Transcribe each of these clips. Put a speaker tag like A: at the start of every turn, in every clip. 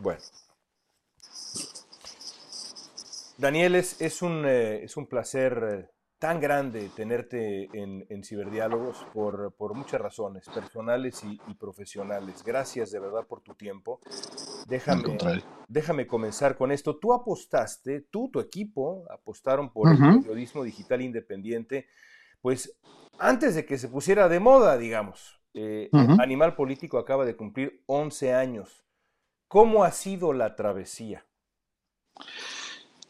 A: Bueno. Daniel, es, es, un, eh, es un placer eh, tan grande tenerte en, en Ciberdiálogos por, por, muchas razones, personales y, y, profesionales. Gracias de verdad por tu tiempo. Déjame, déjame comenzar con esto. Tú apostaste, tú, tu equipo, apostaron por uh -huh. el periodismo digital independiente, pues antes de que se pusiera de moda, digamos. Eh, uh -huh. Animal Político acaba de cumplir 11 años. ¿Cómo ha sido la travesía?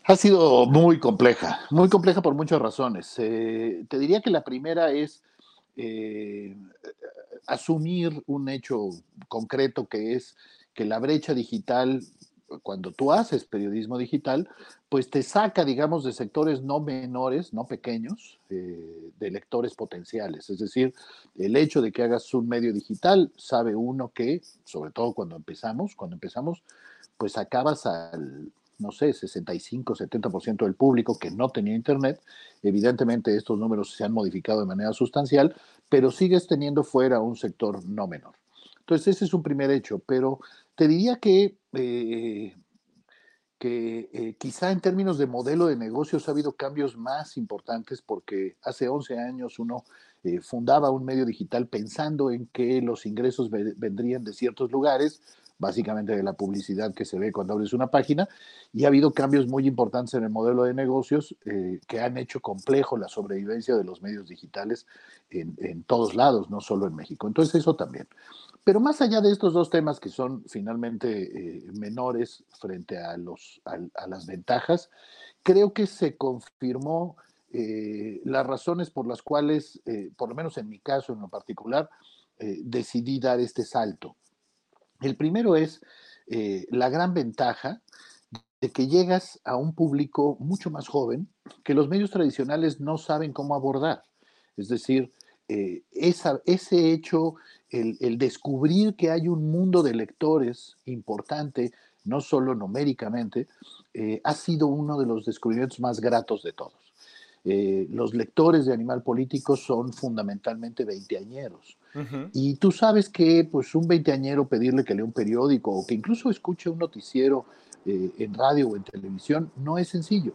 B: Ha sido muy compleja, muy compleja por muchas razones. Eh, te diría que la primera es eh, asumir un hecho concreto que es que la brecha digital, cuando tú haces periodismo digital, pues te saca, digamos, de sectores no menores, no pequeños, eh, de lectores potenciales. Es decir, el hecho de que hagas un medio digital, sabe uno que, sobre todo cuando empezamos, cuando empezamos, pues acabas al no sé, 65, 70% del público que no tenía internet. Evidentemente estos números se han modificado de manera sustancial, pero sigues teniendo fuera un sector no menor. Entonces ese es un primer hecho, pero te diría que, eh, que eh, quizá en términos de modelo de negocios ha habido cambios más importantes porque hace 11 años uno eh, fundaba un medio digital pensando en que los ingresos vendrían de ciertos lugares, básicamente de la publicidad que se ve cuando abres una página, y ha habido cambios muy importantes en el modelo de negocios eh, que han hecho complejo la sobrevivencia de los medios digitales en, todos lados, no solo en México. Entonces eso también. Pero más allá de estos dos temas que son finalmente eh, menores frente a, los, a, las ventajas, creo que se confirmó eh, las razones por las cuales, por lo menos en mi caso en lo particular, decidí dar este salto. El primero es eh, la gran ventaja de que llegas a un público mucho más joven que los medios tradicionales no saben cómo abordar. Es decir, eh, ese hecho, el, el, descubrir que hay un mundo de lectores importante, no solo numéricamente, eh, ha sido uno de los descubrimientos más gratos de todos. Eh, los lectores de Animal Político son fundamentalmente veinteañeros. Uh -huh. Y tú sabes que pues, un veinteañero pedirle que lea un periódico o que incluso escuche un noticiero eh, en radio o en televisión no es sencillo.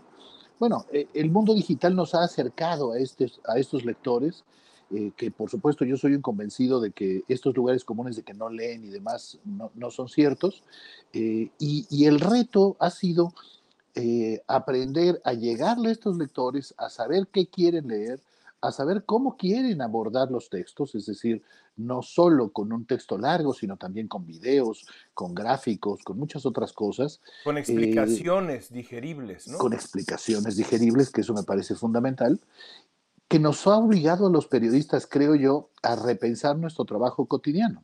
B: Bueno, eh, el mundo digital nos ha acercado a, este, a estos lectores, que por supuesto yo soy un convencido de que estos lugares comunes de que no leen y demás no, no son ciertos. Y, y el reto ha sido eh, aprender a llegarle a estos lectores, a saber qué quieren leer, a saber cómo quieren abordar los textos, es decir, no solo con un texto largo, sino también con videos, con gráficos, con muchas otras cosas.
A: Con explicaciones eh, digeribles, ¿no?
B: Con explicaciones digeribles, que eso me parece fundamental, que nos ha obligado a los periodistas, creo yo, a repensar nuestro trabajo cotidiano.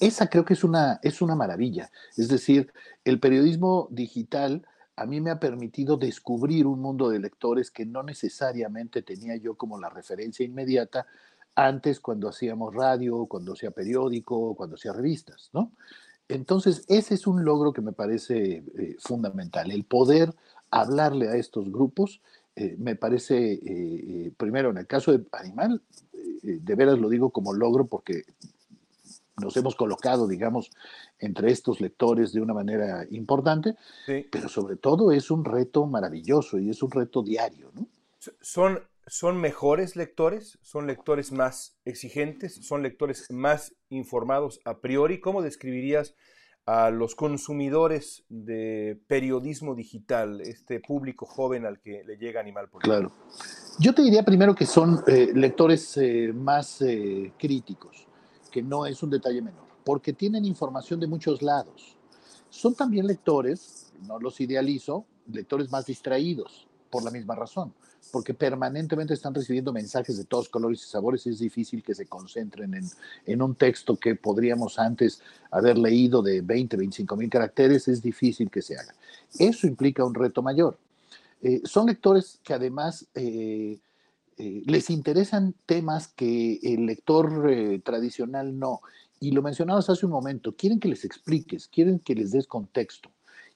B: Esa creo que es una, es una maravilla. Es decir, el periodismo digital a mí me ha permitido descubrir un mundo de lectores que no necesariamente tenía yo como la referencia inmediata antes cuando hacíamos radio, cuando hacía periódico, cuando hacía revistas, ¿no? Entonces, ese es un logro que me parece eh, fundamental, el poder hablarle a estos grupos, eh, me parece, eh, primero, en el caso de Animal, de veras lo digo como logro porque nos hemos colocado, digamos, entre estos lectores de una manera importante, sí. pero sobre todo es un reto maravilloso y es un reto diario, ¿no?
A: ¿Son, ¿Son mejores lectores? ¿Son lectores más exigentes? ¿Son lectores más informados a priori? ¿Cómo describirías a los consumidores de periodismo digital, este público joven al que le llega Animal Político?
B: Claro. Yo te diría primero que son eh, lectores eh, más eh, críticos que no es un detalle menor, porque tienen información de muchos lados. Son también lectores, no los idealizo, lectores más distraídos, por la misma razón. porque permanentemente están recibiendo mensajes de todos colores y sabores es difícil que se concentren en, en un texto que podríamos antes haber leído de 20, 25 mil caracteres, es difícil que se haga. Eso implica un reto mayor. Eh, son lectores que además eh, eh, les interesan temas que el lector tradicional no. Y lo mencionabas hace un momento, quieren que les expliques, quieren que les des contexto.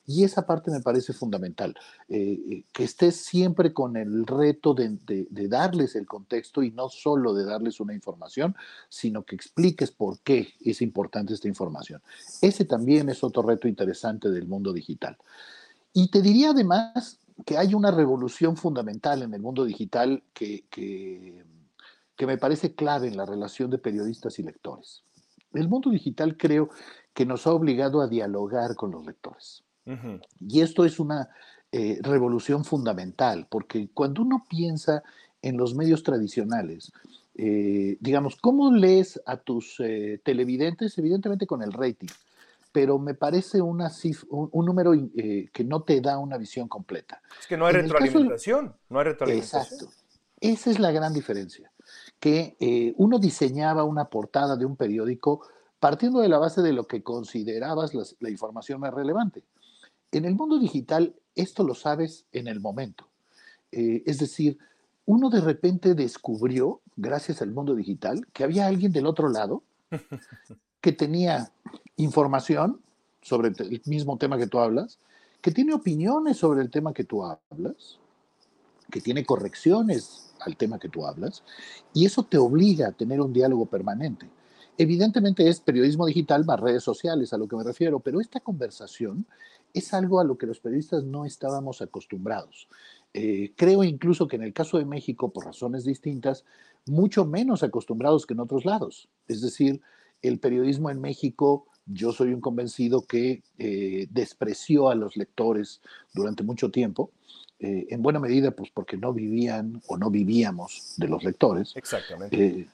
B: Y esa parte me parece fundamental, que estés siempre con el reto de, de, darles el contexto y no solo de darles una información, sino que expliques por qué es importante esta información. Ese también es otro reto interesante del mundo digital. Y te diría además que hay una revolución fundamental en el mundo digital que, que, me parece clave en la relación de periodistas y lectores. El mundo digital creo que nos ha obligado a dialogar con los lectores. Y esto es una eh, revolución fundamental, porque cuando uno piensa en los medios tradicionales, eh, digamos, ¿cómo lees a tus eh, televidentes? Evidentemente con el rating, pero me parece una un, número eh, que no te da una visión completa.
A: Es que no hay retroalimentación, no hay retroalimentación.
B: Exacto. Esa es la gran diferencia, que eh, uno diseñaba una portada de un periódico partiendo de la base de lo que considerabas la información más relevante. En el mundo digital, esto lo sabes en el momento. Eh, es decir, uno de repente descubrió, gracias al mundo digital, que había alguien del otro lado que tenía información sobre el mismo tema que tú hablas, que tiene opiniones sobre el tema que tú hablas, que tiene correcciones al tema que tú hablas, y eso te obliga a tener un diálogo permanente. Evidentemente es periodismo digital más redes sociales a lo que me refiero, pero esta conversación es algo a lo que los periodistas no estábamos acostumbrados. Eh, creo incluso que en el caso de México, por razones distintas, mucho menos acostumbrados que en otros lados. Es decir, el periodismo en México, yo soy un convencido que eh, despreció a los lectores durante mucho tiempo, eh, en buena medida pues porque no vivían o no vivíamos de los lectores.
A: Exactamente.
B: Eh,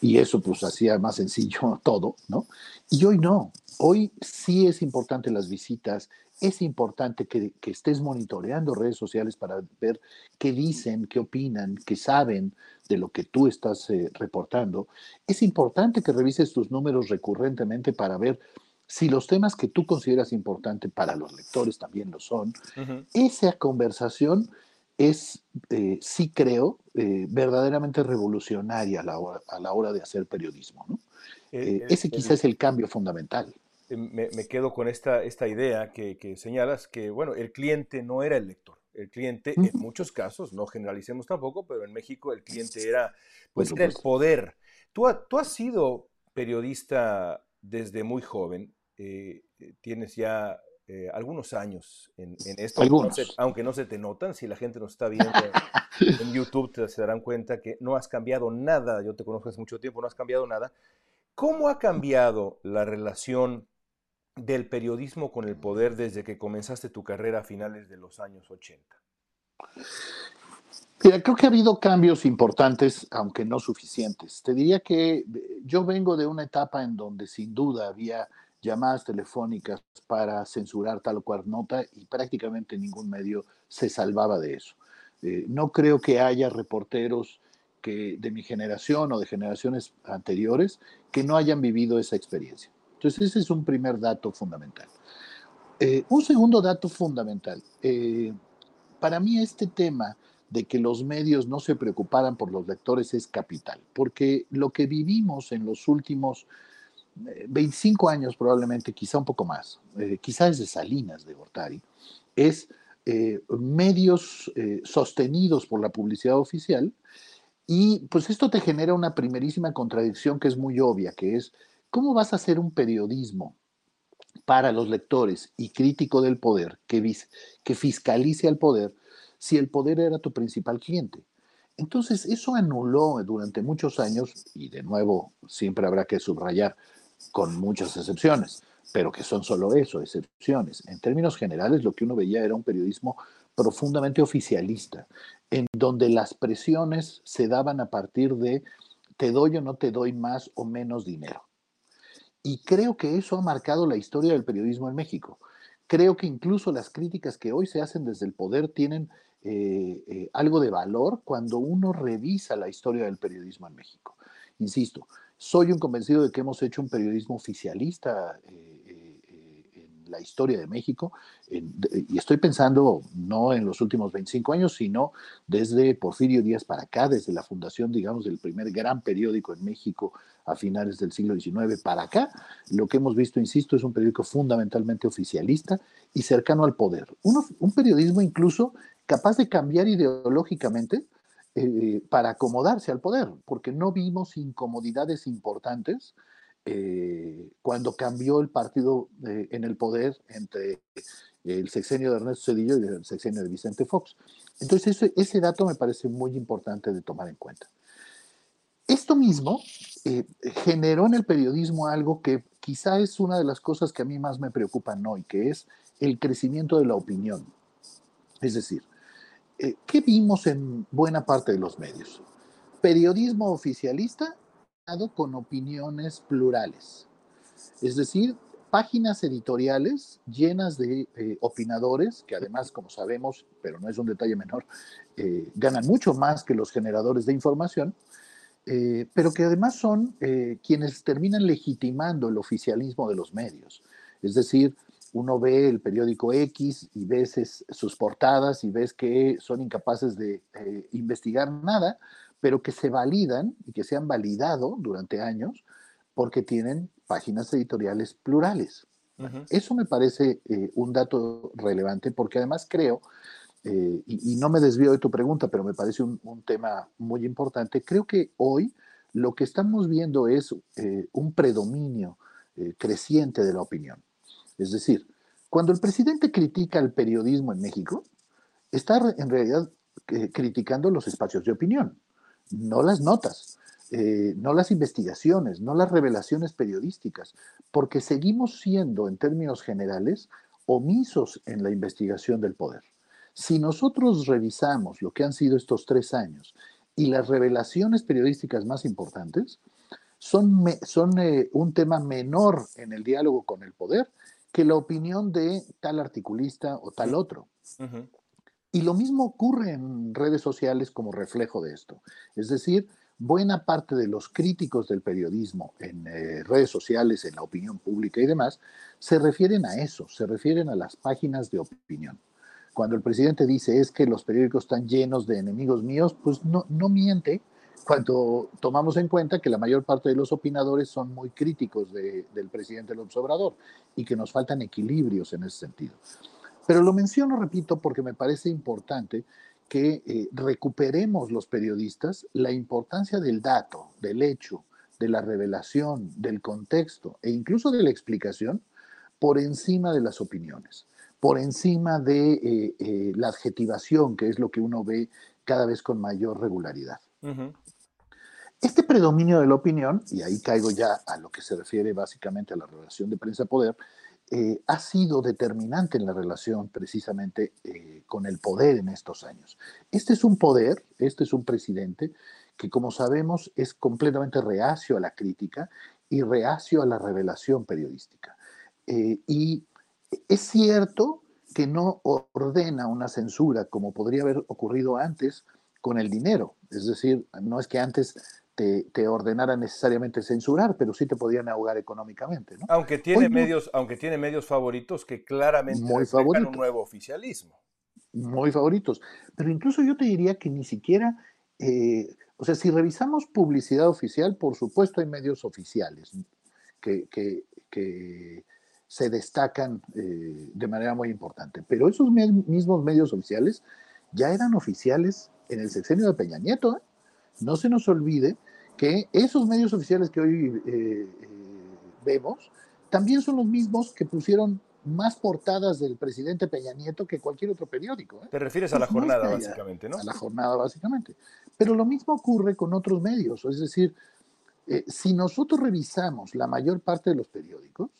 B: y eso pues hacía más sencillo todo, ¿no? Y hoy no, hoy sí es importante las visitas, es importante que, estés monitoreando redes sociales para ver qué dicen, qué opinan, qué saben de lo que tú estás eh, reportando. Es importante que revises tus números recurrentemente para ver si los temas que tú consideras importantes para los lectores también lo son. Esa conversación es, eh, sí creo, eh, verdaderamente revolucionaria a la, hora, a la hora de hacer periodismo. ese quizás es el cambio fundamental.
A: Eh, me, quedo con esta, esta idea que, señalas, que bueno, el cliente no era el lector. El cliente, en muchos casos, no generalicemos tampoco, pero en México el cliente era, pues, el poder. Tú, tú, has sido periodista desde muy joven, eh, eh, tienes ya algunos años en, esto, aunque no se te notan, si la gente nos está viendo en YouTube se darán cuenta que no has cambiado nada, yo te conozco hace mucho tiempo, no has cambiado nada. ¿Cómo ha cambiado la relación del periodismo con el poder desde que comenzaste tu carrera a finales de los años 80?
B: Mira, creo que ha habido cambios importantes, aunque no suficientes. Te diría que eh, yo vengo de una etapa en donde sin duda había llamadas telefónicas para censurar tal o cual nota y prácticamente ningún medio se salvaba de eso. Eh, no creo que haya reporteros que de mi generación o de generaciones anteriores que no hayan vivido esa experiencia. Entonces, ese es un primer dato fundamental. Eh, un segundo dato fundamental. Eh, para mí este tema de que los medios no se preocuparan por los lectores es capital, porque lo que vivimos en los últimos 25 eh, años probablemente, quizá un poco más, quizá desde Salinas de Gortari, es medios sostenidos por la publicidad oficial y pues esto te genera una primerísima contradicción que es muy obvia, que es ¿Cómo vas a hacer un periodismo para los lectores y crítico del poder que, que fiscalice al poder si el poder era tu principal cliente? Entonces, eso anuló durante muchos años, y de nuevo siempre habrá que subrayar con muchas excepciones, pero que son solo eso, excepciones. En términos generales, lo que uno veía era un periodismo profundamente oficialista, en donde las presiones se daban a partir de te doy o no te doy más o menos dinero. Y creo que eso ha marcado la historia del periodismo en México. Creo que incluso las críticas que hoy se hacen desde el poder tienen algo de valor cuando uno revisa la historia del periodismo en México. Insisto, soy un convencido de que hemos hecho un periodismo oficialista la historia de México, y estoy pensando no en los últimos 25 años, sino desde Porfirio Díaz para acá, desde la fundación, digamos, del primer gran periódico en México a finales del siglo XIX para acá, lo que hemos visto, insisto, es un periódico fundamentalmente oficialista y cercano al poder. un periodismo incluso capaz de cambiar ideológicamente eh, para acomodarse al poder, porque no vimos incomodidades importantes eh, cuando cambió el partido eh, en el poder entre el sexenio de Ernesto Cedillo y el sexenio de Vicente Fox. Entonces, ese, ese dato me parece muy importante de tomar en cuenta. Esto mismo eh, generó en el periodismo algo que quizá es una de las cosas que a mí más me preocupan hoy, que es el crecimiento de la opinión. Es decir, ¿qué vimos en buena parte de los medios? Periodismo oficialista con opiniones plurales. Es decir, páginas editoriales llenas de eh, opinadores, que además, como sabemos, pero no es un detalle menor, eh, ganan mucho más que los generadores de información, eh, pero que además son quienes terminan legitimando el oficialismo de los medios. Es decir, uno ve el periódico X y ves sus portadas y ves que son incapaces de investigar nada, pero que se validan y que se han validado durante años porque tienen páginas editoriales plurales. Eso me parece eh, un dato relevante porque además creo, eh, y, no me desvío de tu pregunta, pero me parece un, tema muy importante, creo que hoy lo que estamos viendo es eh, un predominio creciente de la opinión. Es decir, cuando el presidente critica el periodismo en México, está en realidad criticando los espacios de opinión no las notas, eh, no las investigaciones, no las revelaciones periodísticas, porque seguimos siendo, en términos generales, omisos en la investigación del poder. Si nosotros revisamos lo que han sido estos tres años y las revelaciones periodísticas más importantes, son, son eh, un tema menor en el diálogo con el poder que la opinión de tal articulista o tal otro. Y lo mismo ocurre en redes sociales como reflejo de esto. Es decir, buena parte de los críticos del periodismo en eh, redes sociales, en la opinión pública y demás, se refieren a eso, se refieren a las páginas de opinión. Cuando el presidente dice es que los periódicos están llenos de enemigos míos, pues no, no miente cuando tomamos en cuenta que la mayor parte de los opinadores son muy críticos del presidente López Obrador y que nos faltan equilibrios en ese sentido. Pero lo menciono, repito, porque me parece importante que eh, recuperemos los periodistas la importancia del dato, del hecho, de la revelación, del contexto e incluso de la explicación por encima de las opiniones, por encima de eh, eh, la adjetivación, que es lo que uno ve cada vez con mayor regularidad. Este predominio de la opinión, y ahí caigo ya a lo que se refiere básicamente a la relación de prensa-poder, eh, ha sido determinante en la relación precisamente eh, con el poder en estos años. Este es un poder, este es un presidente que como sabemos es completamente reacio a la crítica y reacio a la revelación periodística. Eh, y es cierto que no ordena una censura como podría haber ocurrido antes con el dinero. Es decir, no es que antes te, ordenara necesariamente censurar, pero sí te podían ahogar económicamente. ¿no?
A: Aunque, tiene medios, aunque tiene medios favoritos que claramente muy un nuevo oficialismo.
B: Muy favoritos. Pero incluso yo te diría que ni siquiera, eh, o sea, si revisamos publicidad oficial, por supuesto hay medios oficiales que, que, se destacan eh, de manera muy importante, pero esos mismos medios oficiales ya eran oficiales en el sexenio de Peña Nieto. ¿eh? No se nos olvide que esos medios oficiales que hoy eh, eh, vemos también son los mismos que pusieron más portadas del presidente Peña Nieto que cualquier otro periódico. ¿eh?
A: Te refieres a la jornada, básicamente, ¿no?
B: A la jornada, básicamente. Pero lo mismo ocurre con otros medios. Es decir, si nosotros revisamos la mayor parte de los periódicos,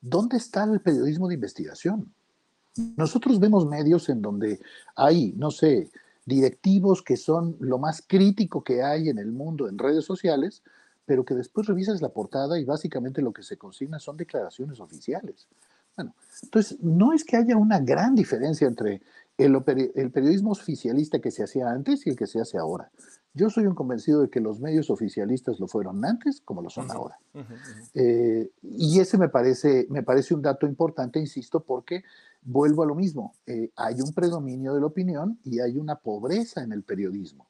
B: ¿dónde está el periodismo de investigación? Nosotros vemos medios en donde hay, no sé, directivos que son lo más crítico que hay en el mundo en redes sociales, pero que después revisas la portada y básicamente lo que se consigna son declaraciones oficiales. Bueno, entonces no es que haya una gran diferencia entre el, periodismo oficialista que se hacía antes y el que se hace ahora. Yo soy un convencido de que los medios oficialistas lo fueron antes como lo son ahora. Eh, y ese me parece, me parece un dato importante, insisto, porque vuelvo a lo mismo. Eh, hay un predominio de la opinión y hay una pobreza en el periodismo.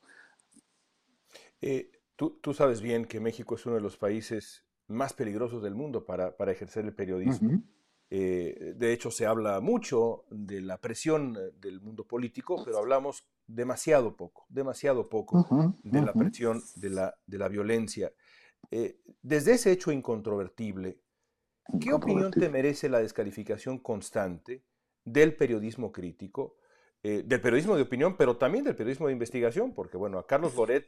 A: Eh, tú, tú, sabes bien que México es uno de los países más peligrosos del mundo para, para ejercer el periodismo. Eh, de hecho, se habla mucho de la presión eh, del mundo político, pero hablamos demasiado poco, demasiado poco de la presión de la, de la violencia. Eh, desde ese hecho incontrovertible, ¿qué opinión te merece la descalificación constante del periodismo crítico? Del periodismo de opinión, pero también del periodismo de investigación, porque bueno, a Carlos Loret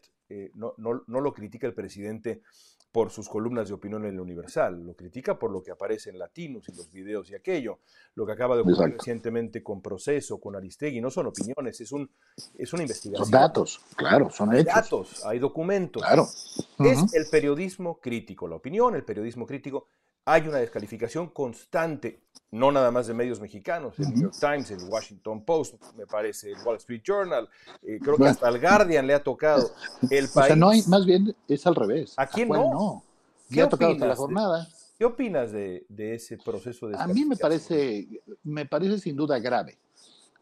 A: no, no, no, lo critica el presidente por sus columnas de opinión en el Universal, lo critica por lo que aparece en Latinos y los videos y aquello, lo que acaba de ocurrir recientemente con Proceso, con Aristegui, no son opiniones, es, un, es una investigación.
B: Son datos, claro, son
A: hay
B: hechos.
A: datos, hay documentos.
B: Claro.
A: Es el periodismo crítico, la opinión, el periodismo crítico. Hay una descalificación constante, no nada más de medios mexicanos, el New York Times, el Washington Post, me parece, el Wall Street Journal, eh, creo que hasta el Guardian le ha tocado. El país, o sea,
B: no hay, más bien es al revés.
A: ¿A quién no?
B: no? ¿Qué ha tocado la jornada.
A: ¿Qué opinas de, de, ese proceso de
B: A mí me parece, me parece sin duda grave,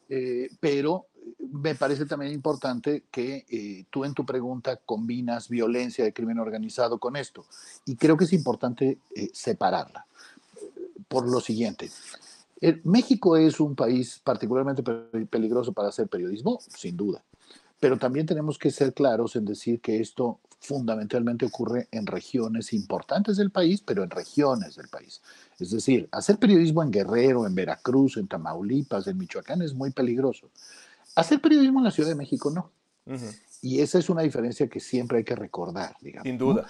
B: eh, pero me parece también importante que eh, tú en tu pregunta combinas violencia de crimen organizado con esto. Y creo que es importante eh, separarla. Por lo siguiente, México es un país particularmente peligroso para hacer periodismo, sin duda. Pero también tenemos que ser claros en decir que esto fundamentalmente ocurre en regiones importantes del país, pero en regiones del país. Es decir, hacer periodismo en Guerrero, en Veracruz, en Tamaulipas, en Michoacán es muy peligroso. Hacer periodismo en la Ciudad de México no. Y esa es una diferencia que siempre hay que recordar, digamos.
A: Sin duda.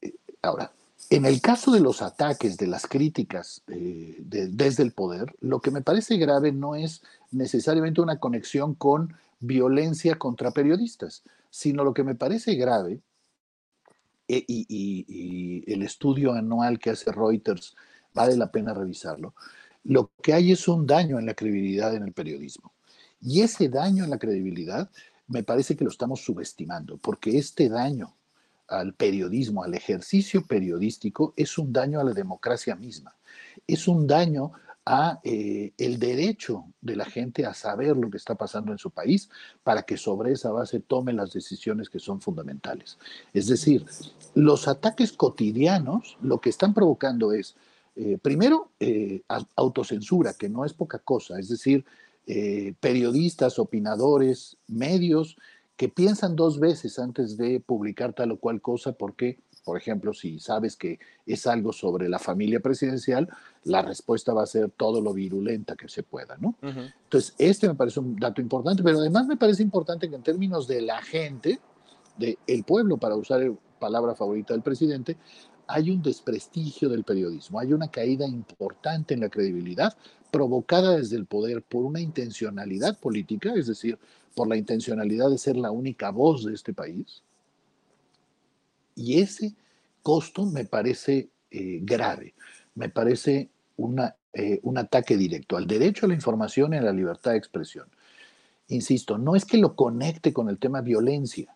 B: Eh, ahora, en el caso de los ataques, de las críticas eh, desde el poder, lo que me parece grave no es necesariamente una conexión con violencia contra periodistas, sino lo que me parece grave, eh, y el estudio anual que hace Reuters, vale la pena revisarlo, lo que hay es un daño en la credibilidad en el periodismo. Y ese daño en la credibilidad me parece que lo estamos subestimando, porque este daño al periodismo, al ejercicio periodístico, es un daño a la democracia misma. Es un daño a eh, el derecho de la gente a saber lo que está pasando en su país para que sobre esa base tome las decisiones que son fundamentales. Es decir, los ataques cotidianos lo que están provocando es, eh, primero, eh, autocensura, que no es poca cosa, es decir, eh, periodistas, opinadores, medios que piensan dos veces antes de publicar tal o cual cosa porque, por ejemplo, si sabes que es algo sobre la familia presidencial, la respuesta va a ser todo lo virulenta que se pueda, ¿no? Entonces, este me parece un dato importante, pero además me parece importante que en términos de la gente, del el pueblo, para usar la palabra favorita del presidente, hay un desprestigio del periodismo, hay una caída importante en la credibilidad provocada desde el poder por una intencionalidad política, es decir, por la intencionalidad de ser la única voz de este país. Y ese costo me parece eh, grave, me parece una, eh, un ataque directo al derecho a la información y a la libertad de expresión. Insisto, no es que lo conecte con el tema violencia,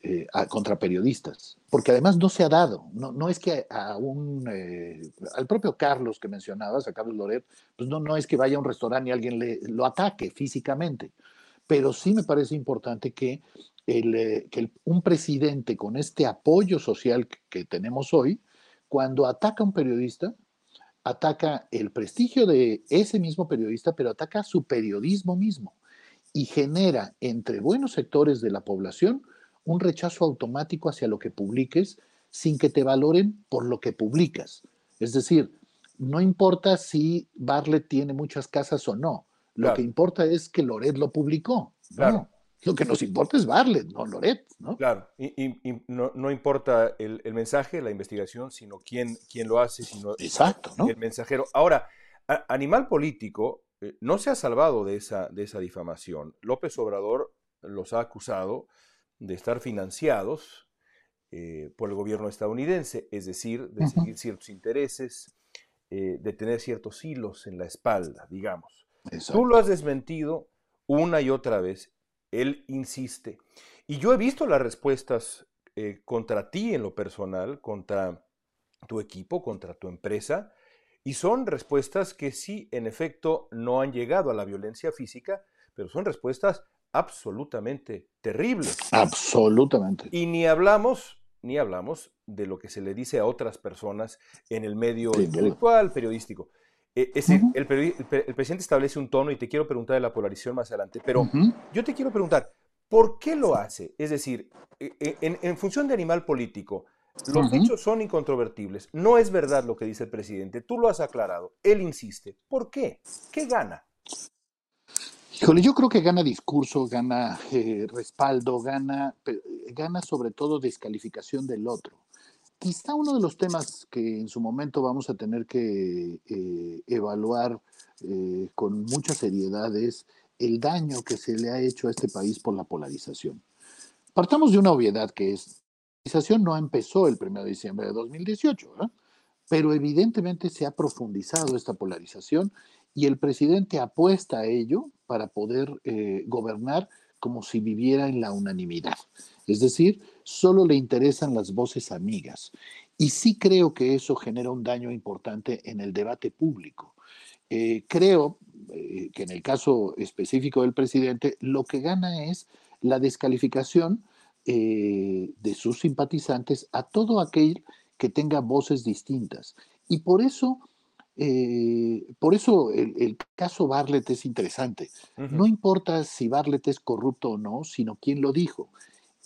B: eh, contra periodistas, porque además no se ha dado, no, no es que a un, eh, al propio Carlos que mencionabas, a Carlos Loret, pues no, no es que vaya a un restaurante y alguien le, lo ataque físicamente, pero sí me parece importante que, el, eh, que un presidente con este apoyo social que, tenemos hoy, cuando ataca a un periodista, ataca el prestigio de ese mismo periodista, pero ataca su periodismo mismo y genera entre buenos sectores de la población un rechazo automático hacia lo que publiques sin que te valoren por lo que publicas. Es decir, no importa si Barlet tiene muchas casas o no, lo que importa es que Loret lo publicó. Claro. Lo que nos importa es Barlet, no Loret. ¿no?
A: Claro, y, no, importa el, mensaje, la investigación, sino quién, quién lo hace, sino
B: Exacto, ¿no?
A: el mensajero. Ahora, Animal Político eh, no se ha salvado de esa, de esa difamación. López Obrador los ha acusado de estar financiados eh, por el gobierno estadounidense, es decir, de seguir ciertos intereses, eh, de tener ciertos hilos en la espalda, digamos. Tú lo has desmentido una y otra vez. Él insiste. Y yo he visto las respuestas eh, contra ti en lo personal, contra tu equipo, contra tu empresa, y son respuestas que sí, en efecto, no han llegado a la violencia física, pero son respuestas absolutamente terribles.
B: Absolutamente.
A: Y ni hablamos, ni hablamos de lo que se le dice a otras personas en el medio intelectual, periodístico. Eh, es el, presidente establece un tono y te quiero preguntar de la polarización más adelante, pero yo te quiero preguntar, ¿por qué lo hace? Es decir, e, e, en, función de animal político, los hechos son incontrovertibles. No es verdad lo que dice el presidente. Tú lo has aclarado. Él insiste. ¿Por qué? ¿Qué gana?
B: Híjole, yo creo que gana discurso, gana eh, respaldo, gana, gana sobre todo descalificación del otro. Quizá uno de los temas que en su momento vamos a tener que eh, evaluar eh, con mucha seriedad es el daño que se le ha hecho a este país por la polarización. Partamos de una obviedad que es, la polarización no empezó el 1 de diciembre de 2018, pero evidentemente se ha profundizado esta polarización y el presidente apuesta a ello para poder eh, gobernar como si viviera en la unanimidad. Es decir, solo le interesan las voces amigas. Y sí creo que eso genera un daño importante en el debate público. Eh, creo eh, que en el caso específico del presidente, lo que gana es la descalificación de sus simpatizantes a todo aquel que tenga voces distintas. Y por eso, por eso el, caso Barlet es interesante. No importa si Barlet es corrupto o no, sino quién lo dijo.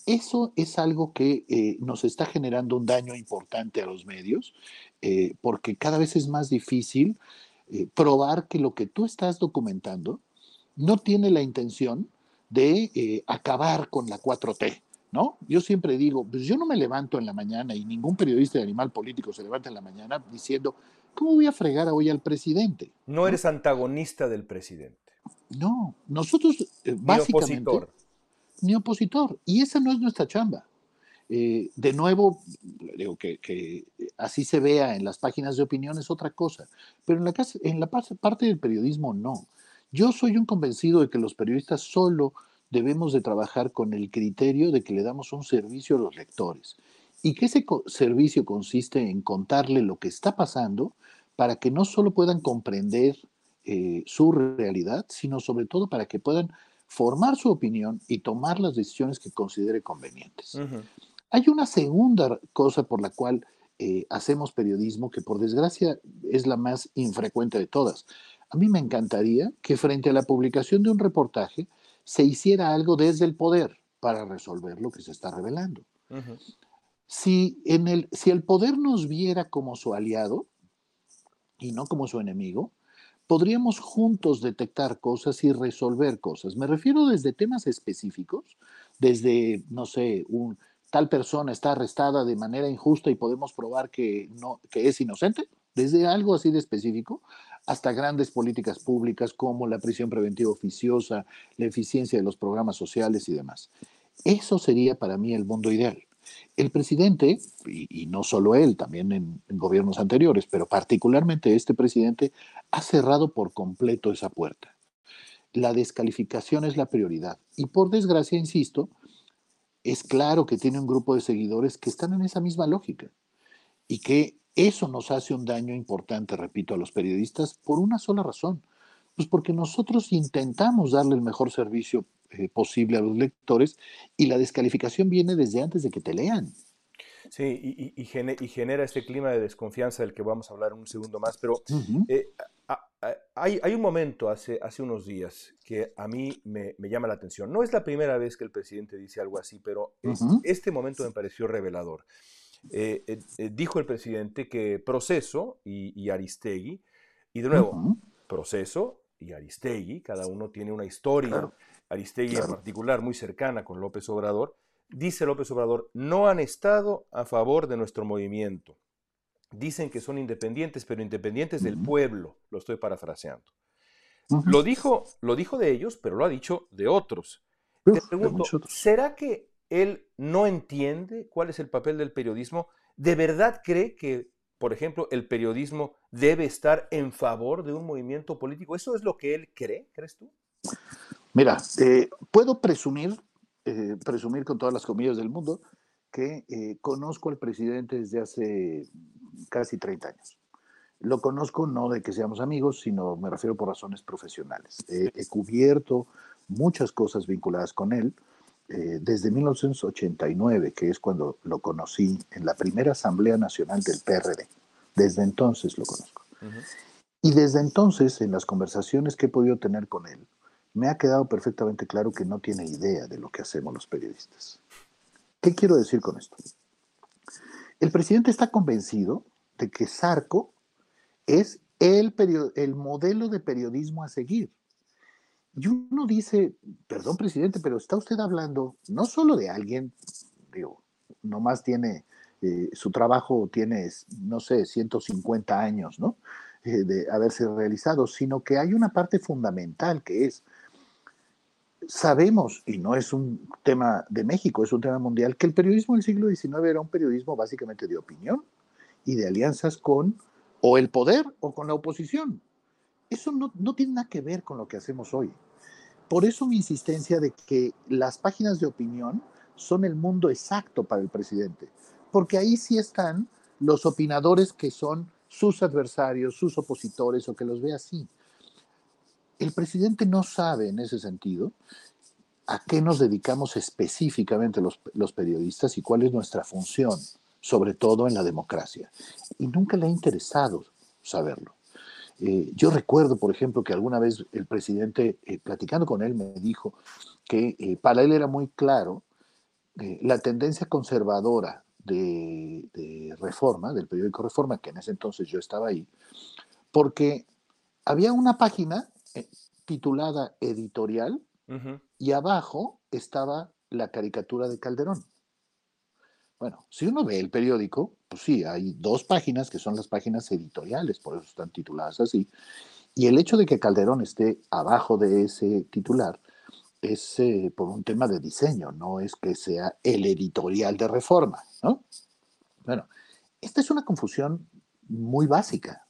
B: Eso es algo que eh, nos está generando un daño importante a los medios, eh, porque cada vez es más difícil eh, probar que lo que tú estás documentando no tiene la intención de acabar con la 4T. ¿No? Yo siempre digo, pues yo no me levanto en la mañana y ningún periodista de animal político se levanta en la mañana diciendo, ¿cómo voy a fregar hoy al presidente?
A: No, eres antagonista del presidente.
B: No, nosotros básicamente ni opositor. Y esa no es nuestra chamba. Eh, de nuevo, digo que, así se vea en las páginas de opinión es otra cosa, pero en la, en la parte del periodismo no. Yo soy un convencido de que los periodistas solo debemos de trabajar con el criterio de que le damos un servicio a los lectores y que ese servicio consiste en contarle lo que está pasando para que no solo puedan comprender eh, su realidad, sino sobre todo para que puedan formar su opinión y tomar las decisiones que considere convenientes. Hay una segunda cosa por la cual eh, hacemos periodismo que por desgracia es la más infrecuente de todas. A mí me encantaría que frente a la publicación de un reportaje se hiciera algo desde el poder para resolver lo que se está revelando. Si, el, poder nos viera como su aliado y no como su enemigo, podríamos juntos detectar cosas y resolver cosas. Me refiero desde temas específicos, desde, no sé, tal persona está arrestada de manera injusta y podemos probar que, no, que es inocente, desde algo así de específico, hasta grandes políticas públicas como la prisión preventiva oficiosa, la eficiencia de los programas sociales y demás. Eso sería para mí el mundo ideal. El presidente, y, no solo él, también en, gobiernos anteriores, pero particularmente este presidente, ha cerrado por completo esa puerta. La descalificación es la prioridad. Y por desgracia, insisto, es claro que tiene un grupo de seguidores que están en esa misma lógica y que eso nos hace un daño importante, repito, a los periodistas por una sola razón. Pues porque nosotros intentamos darle el mejor servicio eh, posible a los lectores y la descalificación viene desde antes de que te lean.
A: Sí, y, genera este clima de desconfianza del que vamos a hablar un segundo más, pero eh, hay, un momento hace, hace unos días que a mí me, llama la atención. No es la primera vez que el presidente dice algo así, pero este momento me pareció revelador. Eh, dijo el presidente que Proceso y, y Aristegui, y de nuevo, Proceso y Aristegui, cada uno tiene una historia, Aristegui en particular muy cercana con López Obrador, dice López Obrador, no han estado a favor de nuestro movimiento. Dicen que son independientes, pero independientes del pueblo, lo estoy parafraseando. Lo dijo, lo dijo de ellos, pero lo ha dicho de otros. Te pregunto, ¿será que él no entiende cuál es el papel del periodismo? ¿De verdad cree que por ejemplo, el periodismo debe estar en favor de un movimiento político. ¿Eso es lo que él cree, crees tú?
B: Mira, eh, puedo presumir, eh, presumir con todas las comillas del mundo, que eh, conozco al presidente desde hace casi 30 años. Lo conozco no de que seamos amigos, sino me refiero por razones profesionales. he cubierto muchas cosas vinculadas con él eh, desde 1989, que es cuando lo conocí en la primera Asamblea Nacional del PRD. Desde entonces lo conozco. Y desde entonces, en las conversaciones que he podido tener con él, me ha quedado perfectamente claro que no tiene idea de lo que hacemos los periodistas. ¿Qué quiero decir con esto? El presidente está convencido de que Sarco es el, el modelo de periodismo a seguir. Y uno dice, perdón presidente, pero está usted hablando no solo de alguien, digo, nomás tiene, eh, su trabajo tiene, no sé, 150 años, ¿no? Eh, de haberse realizado, sino que hay una parte fundamental que es, sabemos, y no es un tema de México, es un tema mundial, que el periodismo del siglo XIX era un periodismo básicamente de opinión y de alianzas con o el poder o con la oposición. Eso no, tiene nada que ver con lo que hacemos hoy. Por eso mi insistencia de que las páginas de opinión son el mundo exacto para el presidente, porque ahí sí están los opinadores que son sus adversarios, sus opositores o que los ve así. El presidente no sabe en ese sentido a qué nos dedicamos específicamente los, periodistas y cuál es nuestra función, sobre todo en la democracia. Y nunca le ha interesado saberlo. Eh, yo recuerdo, por ejemplo, que alguna vez el presidente, eh, platicando con él, me dijo que eh, para él era muy claro la tendencia conservadora de, Reforma, del periódico Reforma, que en ese entonces yo estaba ahí, porque había una página titulada editorial y abajo estaba la caricatura de Calderón. Bueno, si uno ve el periódico, pues sí, hay dos páginas que son las páginas editoriales, por eso están tituladas así. Y el hecho de que Calderón esté abajo de ese titular es eh, por un tema de diseño, no es que sea el editorial de reforma, ¿no? Bueno, esta es una confusión muy básica,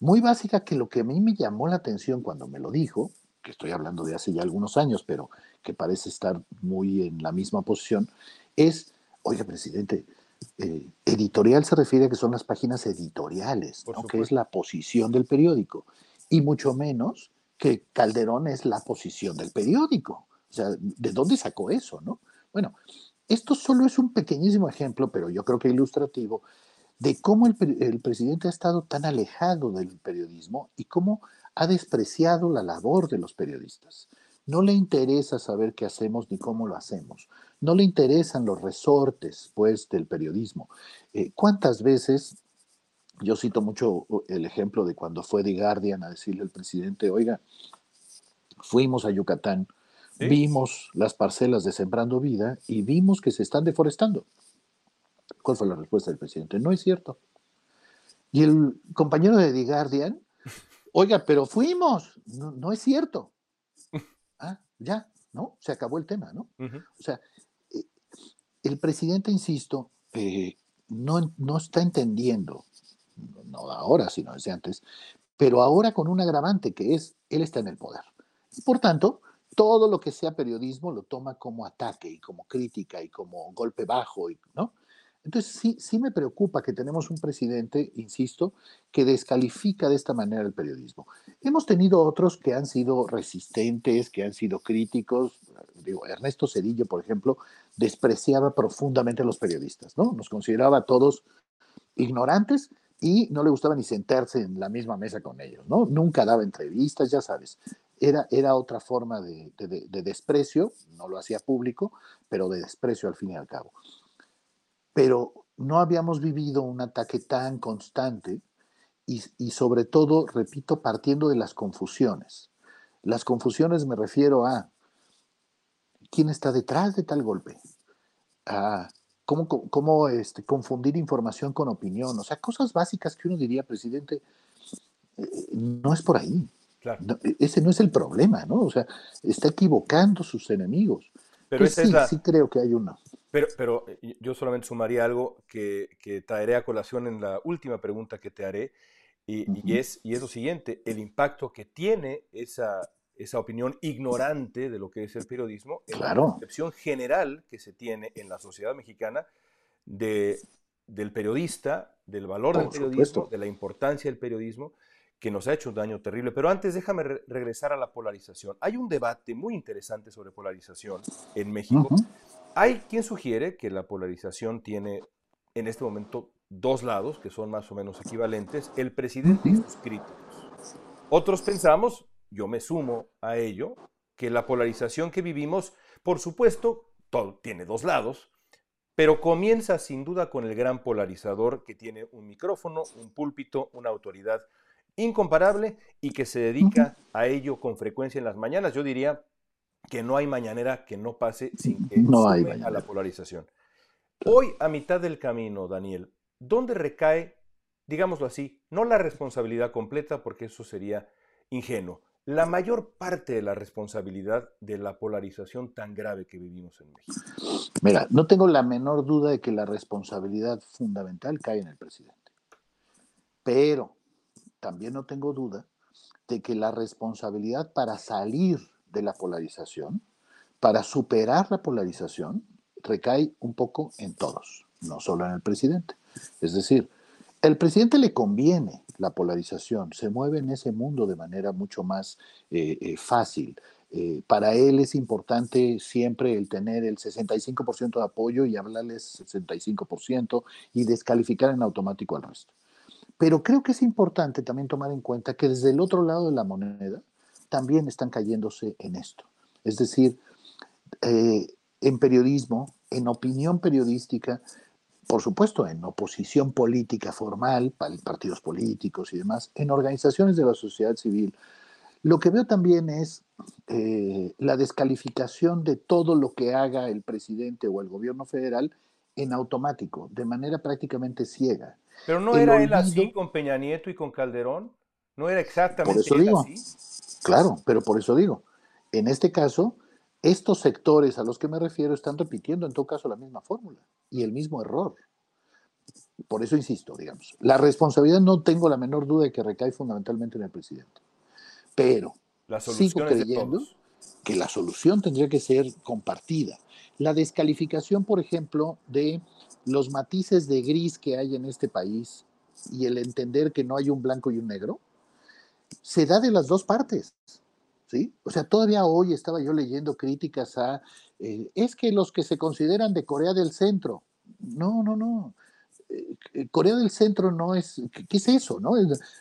B: muy básica que lo que a mí me llamó la atención cuando me lo dijo, que estoy hablando de hace ya algunos años, pero que parece estar muy en la misma posición, es Oiga, presidente, eh, editorial se refiere a que son las páginas editoriales, que es la posición del periódico, y mucho menos que Calderón es la posición del periódico. O sea, ¿de dónde sacó eso, no? Bueno, esto solo es un pequeñísimo ejemplo, pero yo creo que ilustrativo, de cómo el, el presidente ha estado tan alejado del periodismo y cómo ha despreciado la labor de los periodistas. No le interesa saber qué hacemos ni cómo lo hacemos. No le interesan los resortes, pues, del periodismo. Eh, ¿Cuántas veces, yo cito mucho el ejemplo de cuando fue The Guardian a decirle al presidente, oiga, fuimos a Yucatán, vimos las parcelas de Sembrando Vida y vimos que se están deforestando. ¿Cuál fue la respuesta del presidente? No es cierto. Y el compañero de The Guardian, oiga, pero fuimos, no es cierto ah, ya, ¿no? Se acabó el tema, ¿no? O sea, eh, el presidente, insisto, eh, no, no está entendiendo, no ahora, sino desde antes, pero ahora con un agravante que es, él está en el poder. Y por tanto, todo lo que sea periodismo lo toma como ataque y como crítica y como golpe bajo, ¿no? Entonces sí, sí me preocupa que tenemos un presidente, insisto, que descalifica de esta manera el periodismo. Hemos tenido otros que han sido resistentes, que han sido críticos. Digo, Ernesto Cedillo, por ejemplo, despreciaba profundamente a los periodistas, ¿no? Nos consideraba a todos ignorantes y no le gustaba ni sentarse en la misma mesa con ellos, ¿no? Nunca daba entrevistas, ya sabes. Era, era otra forma de desprecio, no lo hacía público, pero de desprecio al fin y al cabo pero no habíamos vivido un ataque tan constante y, sobre todo, repito, partiendo de las confusiones. Las confusiones me refiero a quién está detrás de tal golpe, a cómo, cómo este, confundir información con opinión, o sea, cosas básicas que uno diría, presidente, eh, no es por ahí. E, ese no es el problema, ¿no? O sea, está equivocando sus enemigos. Pero sí, sí creo que hay una
A: Pero, pero eh, yo solamente sumaría algo que, que, traeré a colación en la última pregunta que te haré, y, es, y es lo siguiente, el impacto que tiene esa, esa opinión ignorante de lo que es el periodismo en la concepción general que se tiene en la sociedad mexicana de, del periodista, del valor del periodismo, de la importancia del periodismo, que nos ha hecho un daño terrible. Pero antes déjame regresar a la polarización. Hay un debate muy interesante sobre polarización en México. Hay quien sugiere que la polarización tiene en este momento dos lados que son más o menos equivalentes, el presidente y sus críticos. Otros pensamos, yo me sumo a ello, que la polarización que vivimos, por supuesto, todo, tiene dos lados, pero comienza sin duda con el gran polarizador que tiene un micrófono, un púlpito, una autoridad incomparable y que se dedica a ello con frecuencia en las mañanas. Yo diría que no hay mañanera que no pase sin que
B: no
A: hay a la polarización. Hoy, a mitad del camino, Daniel, ¿dónde recae, digámoslo así, no la responsabilidad completa, porque eso sería ingenuo, la mayor parte de la responsabilidad de la polarización tan grave que vivimos en México?
B: Mira, no tengo la menor duda de que la responsabilidad fundamental cae en el presidente. Pero también no tengo duda de que la responsabilidad para salir de la polarización, para superar la polarización, recae un poco en todos, no solo en el presidente. Es decir, el presidente le conviene la polarización, se mueve en ese mundo de manera mucho más eh, eh, fácil. Eh, para él es importante siempre el tener el 65% de apoyo y hablarles 65% y descalificar en automático al resto. Pero creo que es importante también tomar en cuenta que desde el otro lado de la moneda también están cayéndose en esto. Es decir, en periodismo, en opinión periodística, por supuesto, en oposición política formal, partidos políticos y demás, en organizaciones de la sociedad civil. Lo que veo también es eh, la descalificación de todo lo que haga el presidente o el gobierno federal en automático, de manera prácticamente ciega.
A: Pero no era él así con Peña Nieto y con Calderón, no era exactamente
B: por eso digo, Claro, pero por eso digo, en este caso, estos sectores a los que me refiero están repitiendo en todo caso la misma fórmula y el mismo error. Por eso insisto, digamos, la responsabilidad no tengo la menor duda de que recae fundamentalmente en el presidente. Pero sigo creyendo que la solución tendría que ser compartida. La descalificación, por ejemplo, de los matices de gris que hay en este país y el entender que no hay un blanco y un negro, se da de las dos partes. ¿sí? O sea, todavía hoy estaba yo leyendo críticas a, eh, es que los que se consideran de Corea del Centro, no, no, no. Eh, eh, Corea del Centro no es, ¿qué es eso? No?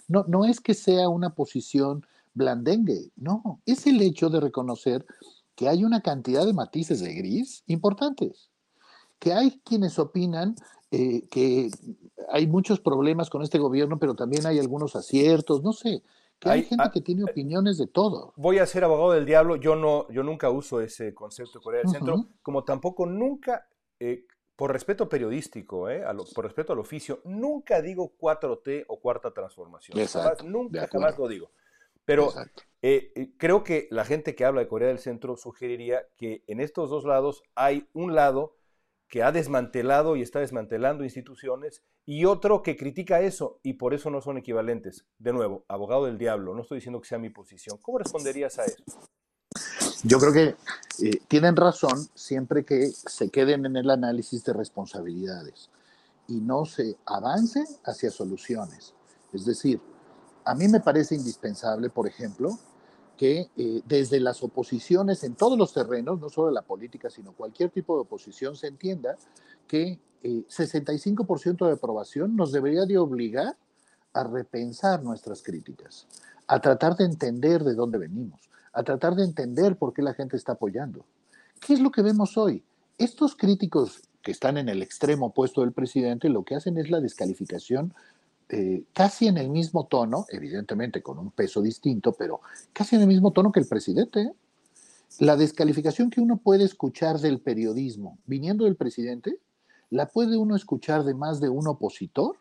B: no, no es que sea una posición blandengue, no, es el hecho de reconocer que hay una cantidad de matices de gris importantes, que hay quienes opinan que hay muchos problemas con este gobierno, pero también hay algunos aciertos, no sé, que hay, gente que tiene opiniones de todo.
A: Voy a ser abogado del diablo, yo no, yo nunca uso ese concepto de Corea del Centro, como tampoco nunca, eh, por respeto periodístico, eh, por respeto al oficio, nunca digo 4T o cuarta transformación. nunca jamás lo digo. Pero eh, creo que la gente que habla de Corea del Centro sugeriría que en estos dos lados hay un lado que ha desmantelado y está desmantelando instituciones, y otro que critica eso y por eso no son equivalentes. De nuevo, abogado del diablo, no estoy diciendo que sea mi posición. ¿Cómo responderías a eso?
B: Yo creo que eh, tienen razón siempre que se queden en el análisis de responsabilidades y no se avance hacia soluciones. Es decir, a mí me parece indispensable, por ejemplo, que eh, desde las oposiciones en todos los terrenos, no solo la política, sino cualquier tipo de oposición, se entienda que eh, 65% de aprobación nos debería de obligar a repensar nuestras críticas, a tratar de entender de dónde venimos, a tratar de entender por qué la gente está apoyando. ¿Qué es lo que vemos hoy? Estos críticos que están en el extremo opuesto del presidente lo que hacen es la descalificación eh, casi en el mismo tono, evidentemente con un peso distinto, pero casi en el mismo tono que el presidente. La descalificación que uno puede escuchar del periodismo viniendo del presidente, la puede uno escuchar de más de un opositor,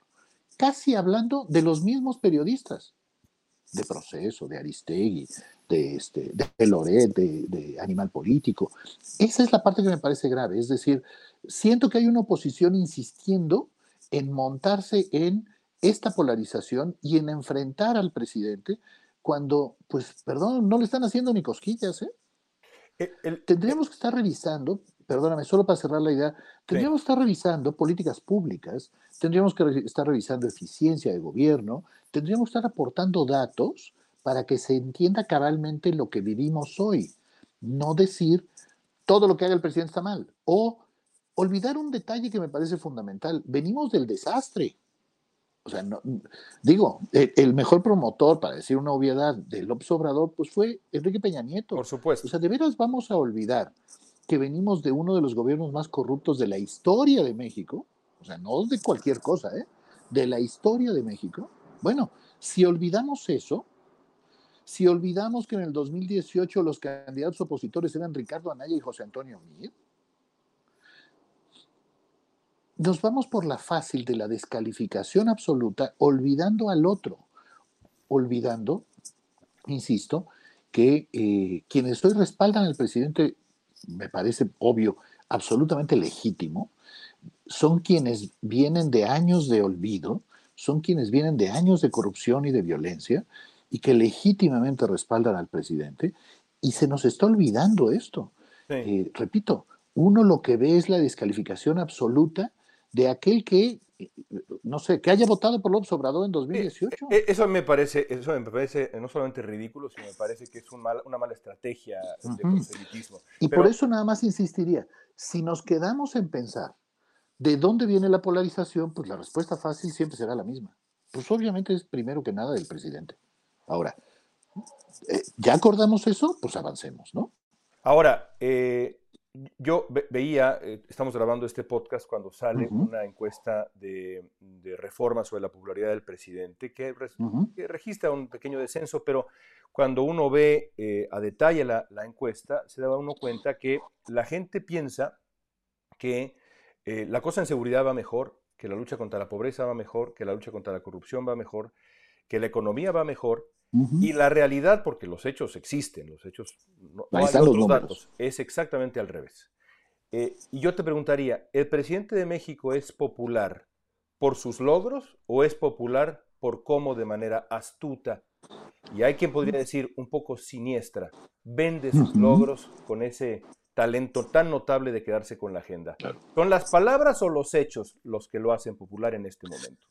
B: casi hablando de los mismos periodistas, de proceso, de Aristegui, de, este, de Loret, de, Animal Político. Esa es la parte que me parece grave. Es decir, siento que hay una oposición insistiendo en montarse en esta polarización y en enfrentar al presidente cuando, pues, perdón, no le están haciendo ni cosquillas. ¿eh? Tendríamos que estar revisando, perdóname, solo para cerrar la idea, tendríamos que estar revisando políticas públicas, tendríamos que estar revisando eficiencia de gobierno, tendríamos que estar aportando datos para que se entienda cabalmente lo que vivimos hoy. No decir todo lo que haga el presidente está mal. O olvidar un detalle que me parece fundamental. Venimos del desastre. O sea, no, digo, el, mejor promotor, para decir una obviedad, del López Obrador, pues fue Enrique Peña Nieto.
A: Por supuesto.
B: O sea, de veras vamos a olvidar que venimos de uno de los gobiernos más corruptos de la historia de México, o sea, no de cualquier cosa, ¿eh? de la historia de México. Bueno, si olvidamos eso, si olvidamos que en el 2018 los candidatos opositores eran Ricardo Anaya y José Antonio Mir, nos vamos por la fácil de la descalificación absoluta, olvidando al otro, olvidando, insisto, que eh, quienes hoy respaldan al presidente, me parece obvio, absolutamente legítimo, son quienes vienen de años de olvido, son quienes vienen de años de corrupción y de violencia y que legítimamente respaldan al presidente y se nos está olvidando esto. Eh, repito, uno lo que ve es la descalificación absoluta de aquel que, no sé, que haya votado por López Obrador en 2018.
A: E, eso me parece, eso me parece no solamente ridículo, sino me parece que es una mala estrategia de proselitismo.
B: Y por eso nada más insistiría, si nos quedamos en pensar de dónde viene la polarización, pues la respuesta fácil siempre será la misma. Pues obviamente es primero que nada del presidente. Ahora, eh, ¿ya acordamos eso? Pues avancemos, ¿no?
A: Ahora, eh, yo veía, eh, estamos grabando este podcast cuando sale una encuesta de, reforma sobre la popularidad del presidente que, registra un pequeño descenso, pero cuando uno ve eh, a detalle la, encuesta, se da uno cuenta que la gente piensa que eh, la cosa en seguridad va mejor, que la lucha contra la pobreza va mejor, que la lucha contra la corrupción va mejor, que la economía va mejor, y la realidad, porque los hechos existen, los hechos, no, hay otros datos, es exactamente al revés. Eh, y yo te preguntaría, ¿el presidente de México es popular por sus logros o es popular por cómo de manera astuta, y hay quien podría decir un poco siniestra, vende sus logros con ese talento tan notable de quedarse con la agenda? ¿Son las palabras o los hechos los que lo hacen popular en este momento?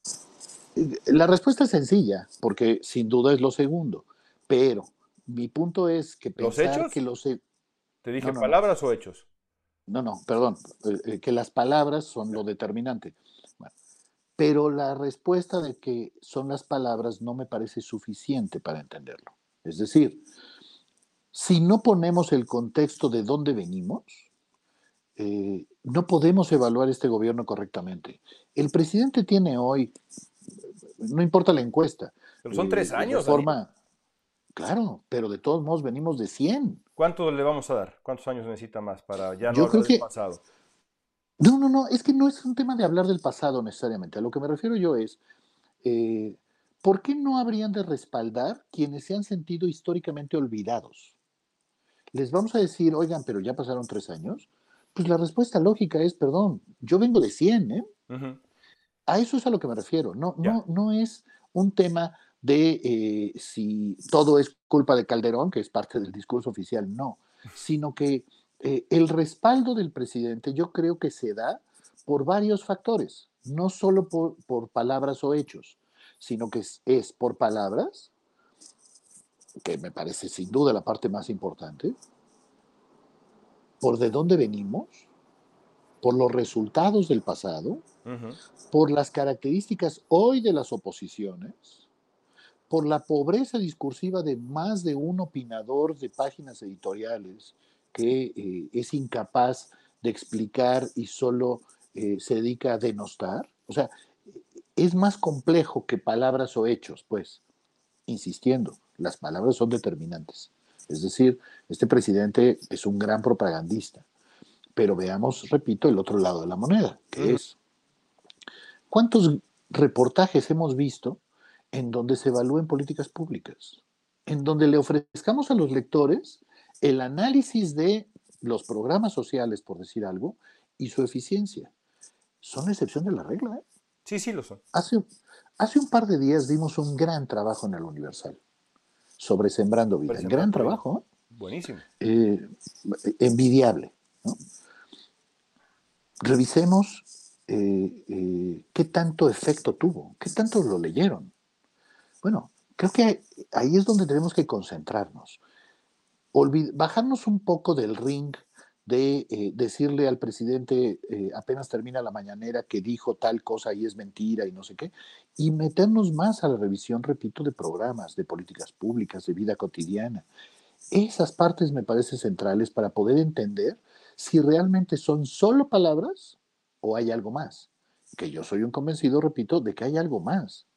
B: La respuesta es sencilla, porque sin duda es lo segundo, pero mi punto es que
A: pensar ¿Los hechos?
B: que los...
A: ¿Te dije palabras o hechos?
B: No, no, perdón, eh, eh, que las palabras son lo determinante. pero la respuesta de que son las palabras no me parece suficiente para entenderlo. Es decir, si no ponemos el contexto de dónde venimos, eh, no podemos evaluar este gobierno correctamente. El presidente tiene hoy no importa la encuesta.
A: Pero son tres eh, años.
B: Forma, claro, pero de todos modos venimos de 100.
A: ¿Cuánto le vamos a dar? ¿Cuántos años necesita más para ya no hablar del pasado?
B: No, no, no, es que no es un tema de hablar del pasado necesariamente. A lo que me refiero yo es, eh, ¿por qué no habrían de respaldar quienes se han sentido históricamente olvidados? Les vamos a decir, oigan, pero ya pasaron tres años. Pues la respuesta lógica es, perdón, yo vengo de 100, ¿eh? A eso es a lo que me refiero. No, no, no es un tema de eh, si todo es culpa de Calderón, que es parte del discurso oficial, no, sino que eh, el respaldo del presidente yo creo que se da por varios factores, no solo por, por palabras o hechos, sino que es, es, por palabras, que me parece sin duda la parte más importante, por de dónde venimos, por los resultados del pasado, por las características hoy de las oposiciones, por la pobreza discursiva de más de un opinador de páginas editoriales que eh, es incapaz de explicar y solo eh, se dedica a denostar. O sea, es más complejo que palabras o hechos, pues, insistiendo, las palabras son determinantes. Es decir, este presidente es un gran propagandista, pero veamos, repito, el otro lado de la moneda, que es ¿Cuántos reportajes hemos visto en donde se evalúen políticas públicas? en donde le ofrezcamos a los lectores el análisis de los programas sociales, por decir algo, y su eficiencia. Son excepción de la regla. ¿eh?
A: Sí, sí lo son.
B: Hace, hace un par de días dimos un gran trabajo en el Universal sobre Sembrando Vida. gran trabajo. ¿eh?
A: Buenísimo.
B: Eh, envidiable. Revisemos qué tanto efecto tuvo, qué tanto lo leyeron. Bueno, creo que ahí es donde tenemos que concentrarnos. bajarnos un poco del ring de eh, decirle al presidente eh, apenas termina la mañanera que dijo tal cosa y es mentira y no sé qué, y meternos más a la revisión, repito, de programas, de políticas públicas, de vida cotidiana. Esas partes me parecen centrales para poder entender si realmente son solo palabras o hay algo más. Que yo soy un convencido, repito, de que hay algo más.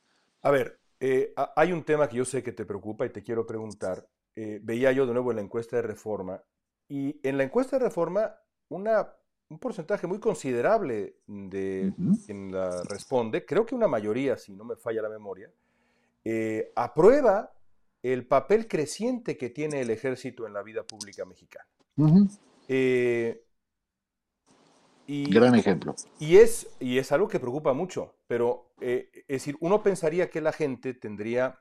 A: A ver, eh, hay un tema que yo sé que te preocupa y te quiero preguntar. veía yo de nuevo en la encuesta de reforma y en la encuesta de reforma, una, un porcentaje muy considerable de quien la responde, creo que una mayoría, si no me falla la memoria, eh, aprueba el papel creciente que tiene el ejército en la vida pública mexicana.
B: Eh, y, Gran ejemplo.
A: Y es, y es algo que preocupa mucho, pero eh, es decir, uno pensaría que la gente tendría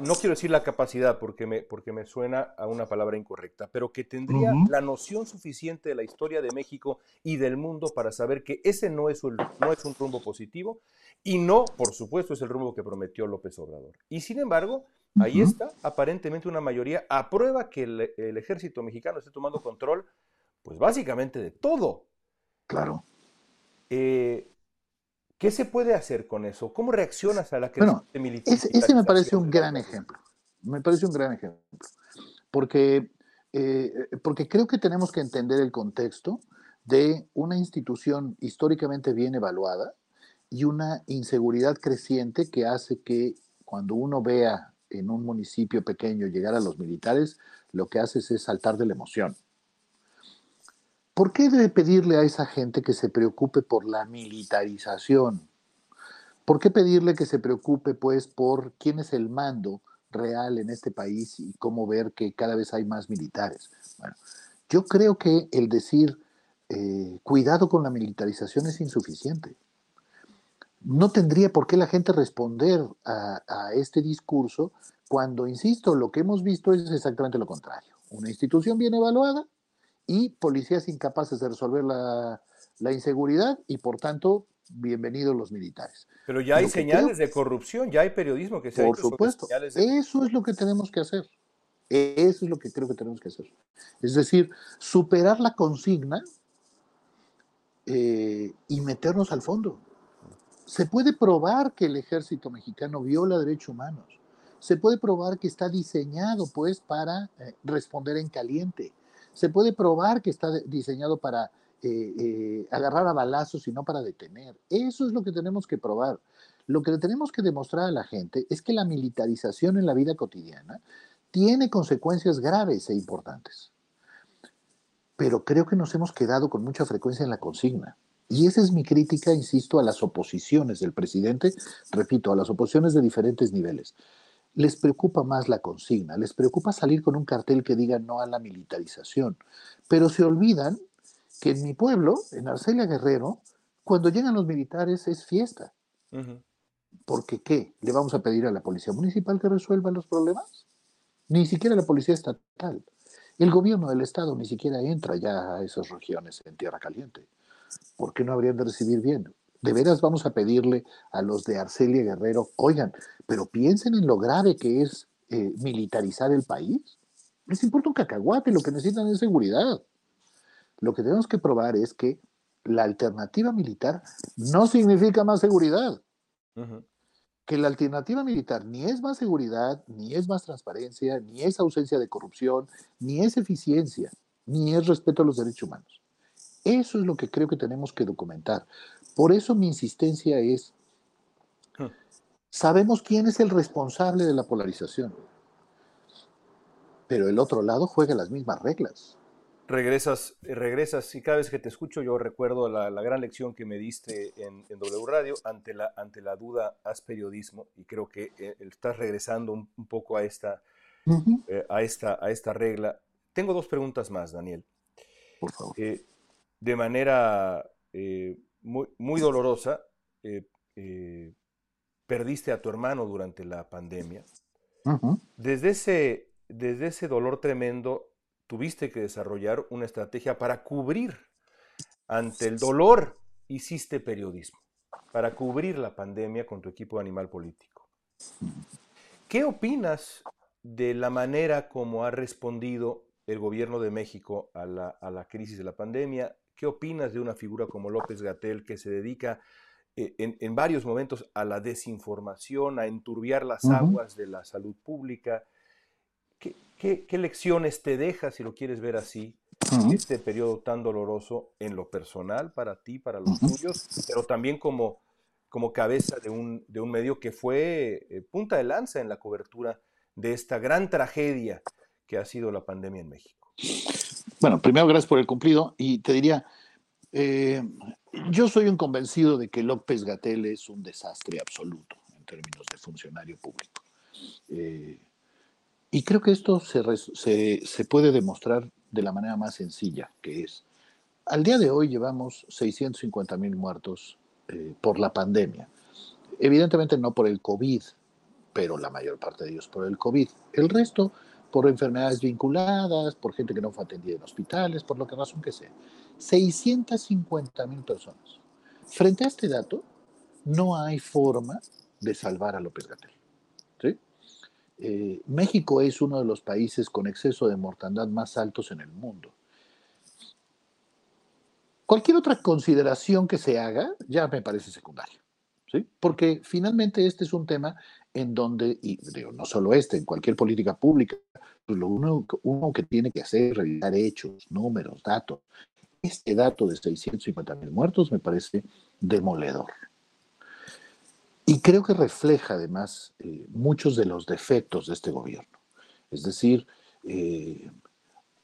A: no quiero decir la capacidad porque me, porque me suena a una palabra incorrecta, pero que tendría la noción suficiente de la historia de México y del mundo para saber que ese no es, un, no es un rumbo positivo y no, por supuesto, es el rumbo que prometió López Obrador. Y sin embargo, ahí está, aparentemente una mayoría aprueba que el, ejército mexicano esté tomando control, pues básicamente de todo.
B: Claro.
A: Eh, ¿Qué se puede hacer con eso? ¿Cómo reaccionas a la crisis
B: militar? Ese, me parece un gran ejemplo. Me parece un gran ejemplo. Porque, eh, porque creo que tenemos que entender el contexto de una institución históricamente bien evaluada y una inseguridad creciente que hace que cuando uno vea en un municipio pequeño llegar a los militares, lo que haces es saltar de la emoción. ¿Por qué debe pedirle a esa gente que se preocupe por la militarización? ¿Por qué pedirle que se preocupe, pues, por quién es el mando real en este país y cómo ver que cada vez hay más militares? Bueno, yo creo que el decir eh, cuidado con la militarización es insuficiente. No tendría por qué la gente responder a este discurso cuando, insisto, lo que hemos visto es exactamente lo contrario. Una institución bien evaluada, y policías incapaces de resolver la, inseguridad y por tanto, bienvenidos los militares.
A: Pero ya hay señales de corrupción, ya hay periodismo que se
B: Por supuesto, eso es lo que tenemos que hacer. Eso es lo que creo que tenemos que hacer. Es decir, superar la consigna eh, y meternos al fondo. Se puede probar que el ejército mexicano viola derechos humanos. Se puede probar que está diseñado, pues, para eh, responder en caliente se puede probar que está diseñado para eh, eh, agarrar a balazos y no para detener. Eso es lo que tenemos que probar. Lo que le tenemos que demostrar a la gente es que la militarización en la vida cotidiana tiene consecuencias graves e importantes. Pero creo que nos hemos quedado con mucha frecuencia en la consigna. Y esa es mi crítica, insisto, a las oposiciones del presidente, repito, a las oposiciones de diferentes niveles les preocupa más la consigna, les preocupa salir con un cartel que diga no a la militarización, pero se olvidan que en mi pueblo, en Arcelia Guerrero, cuando llegan los militares es fiesta. Porque ¿qué? ¿Le vamos a pedir a la policía municipal que resuelva los problemas? Ni siquiera la policía estatal. El gobierno del estado ni siquiera entra ya a esas regiones en tierra caliente. ¿Por qué no habrían de recibir bien? ¿De veras vamos a pedirle a los de Arcelia Guerrero, oigan, pero piensen en lo grave que es eh, militarizar el país? Les importa un cacahuate, lo que necesitan es seguridad. Lo que tenemos que probar es que la alternativa militar no significa más seguridad. Que la alternativa militar ni es más seguridad, ni es más transparencia, ni es ausencia de corrupción, ni es eficiencia, ni es respeto a los derechos humanos. Eso es lo que creo que tenemos que documentar. Por eso mi insistencia es, sabemos quién es el responsable de la polarización, pero el otro lado juega las mismas reglas.
A: regresas, regresas y cada vez que te escucho yo recuerdo la, gran lección que me diste en, W Radio, ante la, ante la duda haz periodismo y creo que eh, estás regresando un, poco a esta, eh, a, esta, a esta regla. Tengo dos preguntas más, Daniel.
B: Por favor.
A: Eh, de manera muy, muy, dolorosa, perdiste a tu hermano durante la pandemia. desde, ese, desde ese dolor tremendo, tuviste que desarrollar una estrategia para cubrir ante el dolor, hiciste periodismo, para cubrir la pandemia con tu equipo de animal político. ¿Qué opinas de la manera como ha respondido el gobierno de México a la, crisis de la pandemia? ¿Qué opinas de una figura como López Gatel que se dedica eh, en, varios momentos a la desinformación, a enturbiar las aguas de la salud pública? ¿Qué, lecciones te deja, si lo quieres ver así, este periodo tan doloroso en lo personal para ti, para los tuyos, pero también como, como cabeza de un, de un medio que fue eh, punta de lanza en la cobertura de esta gran tragedia que ha sido la pandemia en México?
B: Bueno, primero gracias por el cumplido y te diría, eh, yo soy un convencido de que López Gatel es un desastre absoluto en términos de funcionario público. Eh, y creo que esto se, se, puede demostrar de la manera más sencilla, que es, al día de hoy llevamos 650 mil muertos eh, por la pandemia. Evidentemente no por el COVID, pero la mayor parte de ellos por el COVID. El resto por enfermedades vinculadas, por gente que no fue atendida en hospitales, por lo que razón que sea. 650 mil personas. Frente a este dato, no hay forma de salvar a López Gatel. Eh, México es uno de los países con exceso de mortandad más altos en el mundo. Cualquier otra consideración que se haga ya me parece secundaria, ¿sí? porque finalmente este es un tema en donde, y no solo este, en cualquier política pública, pues lo uno, que tiene que hacer es revisar hechos, números, datos. Este dato de 650 mil muertos me parece demoledor. Y creo que refleja además eh, muchos de los defectos de este gobierno. Es decir, eh,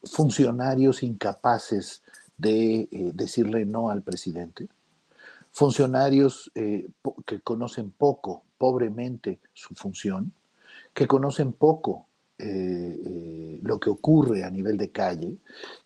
B: funcionarios incapaces de eh, decirle no al presidente, funcionarios que conocen poco, pobremente, su función, que conocen poco lo que ocurre a nivel de calle,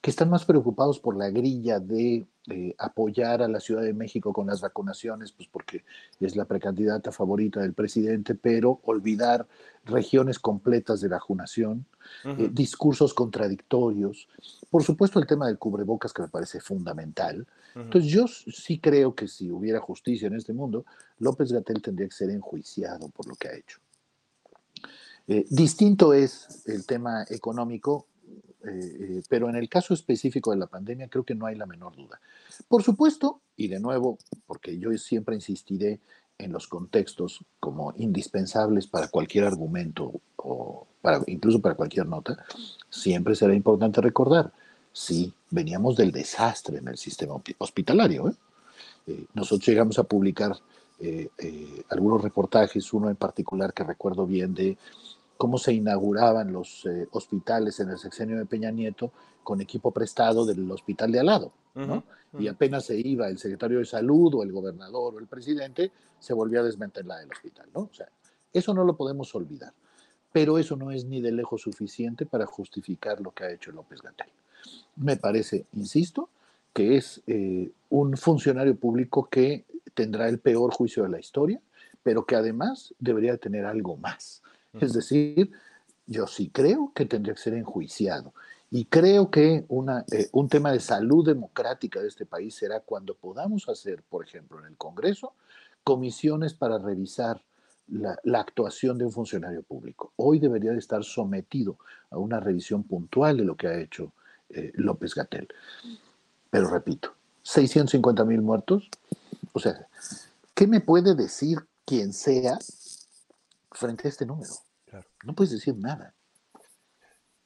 B: que están más preocupados por la grilla de eh, apoyar a la Ciudad de México con las vacunaciones, pues porque es la precandidata favorita del presidente, pero olvidar regiones completas de vacunación, eh, discursos contradictorios, por supuesto el tema del cubrebocas que me parece fundamental. Entonces yo sí creo que si hubiera justicia en este mundo, López Gatel tendría que ser enjuiciado por lo que ha hecho. Eh, distinto es el tema económico, eh, eh, pero en el caso específico de la pandemia creo que no hay la menor duda. Por supuesto, y de nuevo, porque yo siempre insistiré en los contextos como indispensables para cualquier argumento o para, incluso para cualquier nota, siempre será importante recordar, sí, veníamos del desastre en el sistema hospitalario. nosotros llegamos a publicar algunos reportajes, uno en particular que recuerdo bien de cómo se inauguraban los eh, hospitales en el sexenio de Peña Nieto con equipo prestado del hospital de al lado. Y apenas se iba el secretario de salud o el gobernador o el presidente, se volvía a desmantelar el hospital. ¿no? O sea, eso no lo podemos olvidar. Pero eso no es ni de lejos suficiente para justificar lo que ha hecho López Gatel. Me parece, insisto, que es eh, un funcionario público que tendrá el peor juicio de la historia, pero que además debería tener algo más es decir, yo sí creo que tendría que ser enjuiciado. Y creo que una, eh, un tema de salud democrática de este país será cuando podamos hacer, por ejemplo, en el Congreso, comisiones para revisar la, actuación de un funcionario público. Hoy debería de estar sometido a una revisión puntual de lo que ha hecho eh, López Gatel. Pero repito, 650 mil muertos. O sea, ¿qué me puede decir quien sea frente a este número. No puedes decir nada.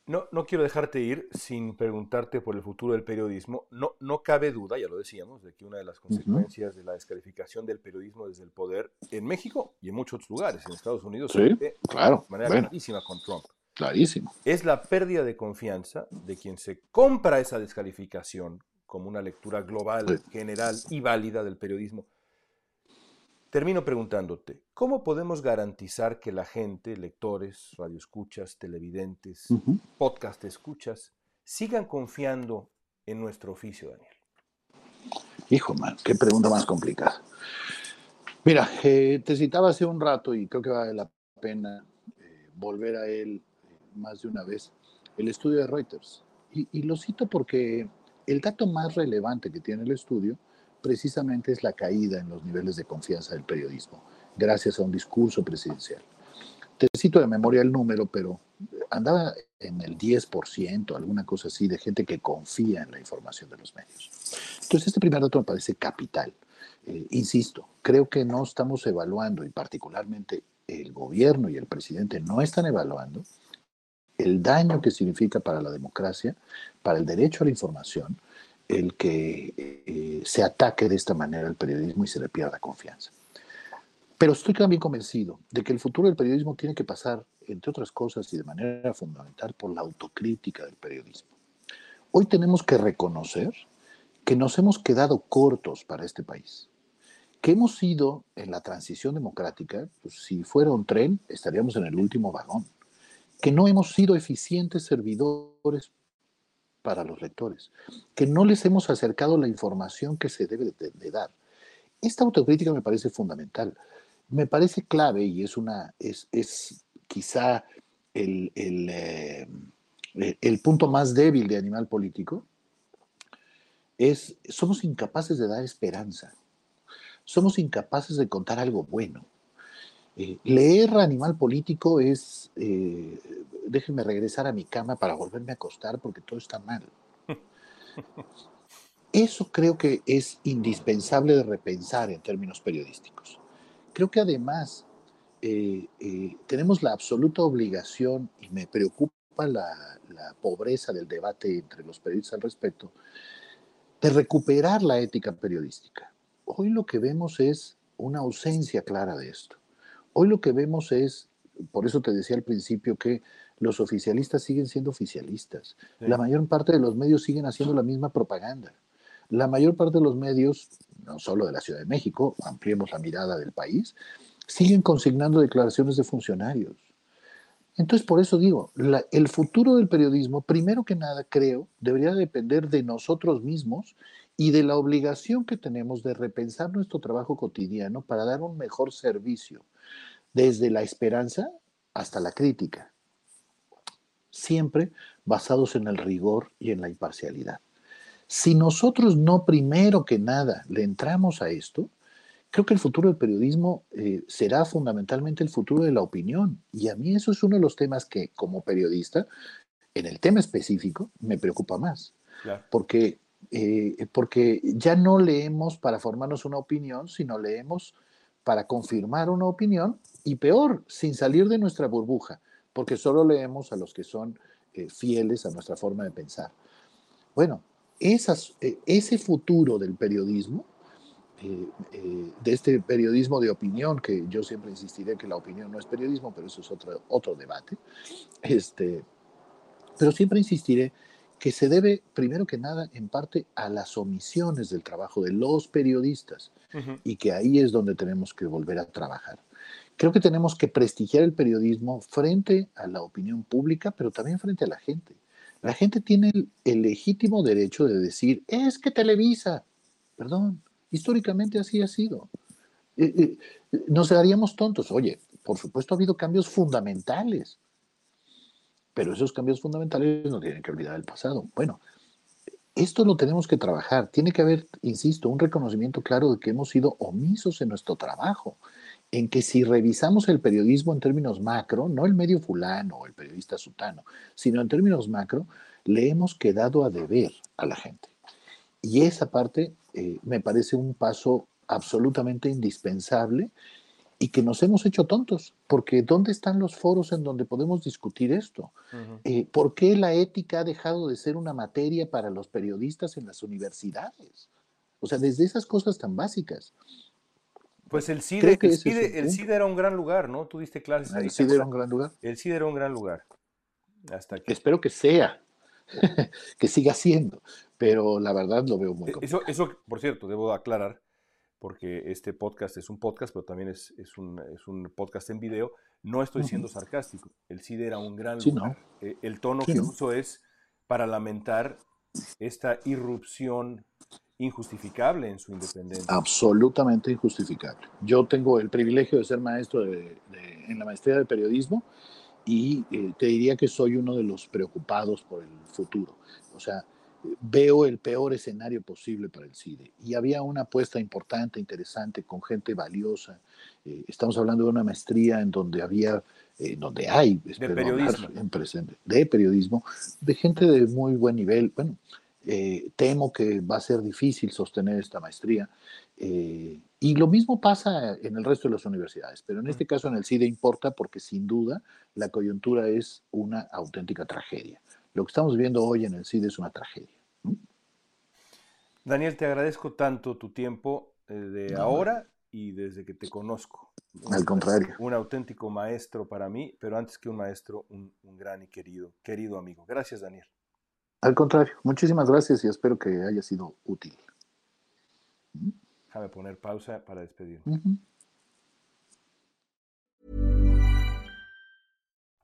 A: No, no quiero dejarte ir sin preguntarte por el futuro del periodismo. No, no cabe duda, ya lo decíamos, de que una de las consecuencias de la descalificación del periodismo desde el poder en México y en muchos otros lugares, en Estados Unidos,
B: sí, claro,
A: de manera clarísima con Trump.
B: Clarísimo.
A: Es la pérdida de confianza de quien se compra esa descalificación como una lectura global, general y válida del periodismo. Termino preguntándote, ¿cómo podemos garantizar que la gente, lectores, radioescuchas, televidentes, podcast escuchas, sigan confiando en nuestro oficio, Daniel?
B: Hijo, man, qué pregunta más complicada. Mira, eh, te citaba hace un rato y creo que vale la pena eh, volver a él eh, más de una vez, el estudio de Reuters. y, lo cito porque el dato más relevante que tiene el estudio precisamente es la caída en los niveles de confianza del periodismo, gracias a un discurso presidencial. Te cito de memoria el número, pero andaba en el 10%, alguna cosa así, de gente que confía en la información de los medios. Entonces, este primer dato me parece capital. Eh, insisto, creo que no estamos evaluando, y particularmente el gobierno y el presidente no están evaluando el daño que significa para la democracia, para el derecho a la información, el que eh, se ataque de esta manera el periodismo y se le pierda confianza. Pero estoy también convencido de que el futuro del periodismo tiene que pasar, entre otras cosas y de manera fundamental, por la autocrítica del periodismo. Hoy tenemos que reconocer que nos hemos quedado cortos para este país, que hemos sido en la transición democrática, pues, si fuera un tren, estaríamos en el último vagón, que no hemos sido eficientes servidores para los lectores, que no les hemos acercado la información que se debe de, dar. Esta autocrítica me parece fundamental, me parece clave y es, una, es, es quizá el, el, eh, el punto más débil de Animal Político, es somos incapaces de dar esperanza, somos incapaces de contar algo bueno. Eh, leer Animal Político es, eh, déjenme regresar a mi cama para volverme a acostar porque todo está mal. Eso creo que es indispensable de repensar en términos periodísticos. Creo que además eh, tenemos la absoluta obligación, y me preocupa la, la, pobreza del debate entre los periodistas al respecto, de recuperar la ética periodística. Hoy lo que vemos es una ausencia clara de esto. Hoy lo que vemos es, por eso te decía al principio que los oficialistas siguen siendo oficialistas. La mayor parte de los medios siguen haciendo la misma propaganda. La mayor parte de los medios, no solo de la Ciudad de México, ampliemos la mirada del país, siguen consignando declaraciones de funcionarios. Entonces, por eso digo, el futuro del periodismo, primero que nada, creo, debería depender de nosotros mismos y de la obligación que tenemos de repensar nuestro trabajo cotidiano para dar un mejor servicio desde la esperanza hasta la crítica, siempre basados en el rigor y en la imparcialidad. Si nosotros no primero que nada le entramos a esto, creo que el futuro del periodismo eh, será fundamentalmente el futuro de la opinión. Y a mí eso es uno de los temas que como periodista, en el tema específico, me preocupa más. Porque, eh, porque ya no leemos para formarnos una opinión, sino leemos para confirmar una opinión y peor, sin salir de nuestra burbuja, porque solo leemos a los que son eh, fieles a nuestra forma de pensar. Bueno, esas, eh, ese futuro del periodismo, eh, de este periodismo de opinión, que yo siempre insistiré que la opinión no es periodismo, pero eso es otro, otro debate, este, pero siempre insistiré que se debe, primero que nada, en parte a las omisiones del trabajo de los periodistas y que ahí es donde tenemos que volver a trabajar. Creo que tenemos que prestigiar el periodismo frente a la opinión pública, pero también frente a la gente. La gente tiene el, legítimo derecho de decir, es que Televisa, perdón, históricamente así ha sido. Eh, eh, nos daríamos tontos. Oye, por supuesto ha habido cambios fundamentales pero esos cambios fundamentales no tienen que olvidar el pasado. Bueno, esto lo tenemos que trabajar. Tiene que haber, insisto, un reconocimiento claro de que hemos sido omisos en nuestro trabajo, en que si revisamos el periodismo en términos macro, no el medio fulano o el periodista sutano, sino en términos macro, le hemos quedado a deber a la gente. Y esa parte eh, me parece un paso absolutamente indispensable y que nos hemos hecho tontos, porque ¿dónde están los foros en donde podemos discutir esto? Eh, ¿Por qué la ética ha dejado de ser una materia para los periodistas en las universidades? O sea, desde esas cosas tan básicas.
A: Pues el CIDE, el, CIDE, era un gran lugar, ¿no? Tú diste clases.
B: El CIDE era un gran lugar.
A: El CIDE era un gran lugar.
B: Hasta Espero que sea, que siga siendo, pero la verdad lo veo muy
A: complicado. Eso, eso, por cierto, debo aclarar, porque este podcast es un podcast, pero también es, es, un, es un, podcast en video. No estoy siendo sarcástico. El CIDE era un gran lugar. Eh, el tono que uso es para lamentar esta irrupción injustificable en su independencia.
B: Absolutamente injustificable. Yo tengo el privilegio de ser maestro de, en la maestría de periodismo y eh, te diría que soy uno de los preocupados por el futuro. O sea, veo el peor escenario posible para el CIDE. Y había una apuesta importante, interesante, con gente valiosa. Eh, estamos hablando de una maestría en donde había, eh, donde hay,
A: de periodismo.
B: En presente, de periodismo, de gente de muy buen nivel. Bueno, eh, temo que va a ser difícil sostener esta maestría. y lo mismo pasa en el resto de las universidades, pero en este caso en el CIDE importa porque sin duda la coyuntura es una auténtica tragedia. Lo que estamos viendo hoy en el CIDE es una tragedia.
A: Daniel, te agradezco tanto tu tiempo eh, de ahora y desde que te conozco.
B: Al contrario.
A: Un auténtico maestro para mí, pero antes que un maestro, un, gran y querido, querido amigo. Gracias, Daniel.
B: Al contrario, muchísimas gracias y espero que haya sido útil.
A: Déjame poner pausa para despedirme.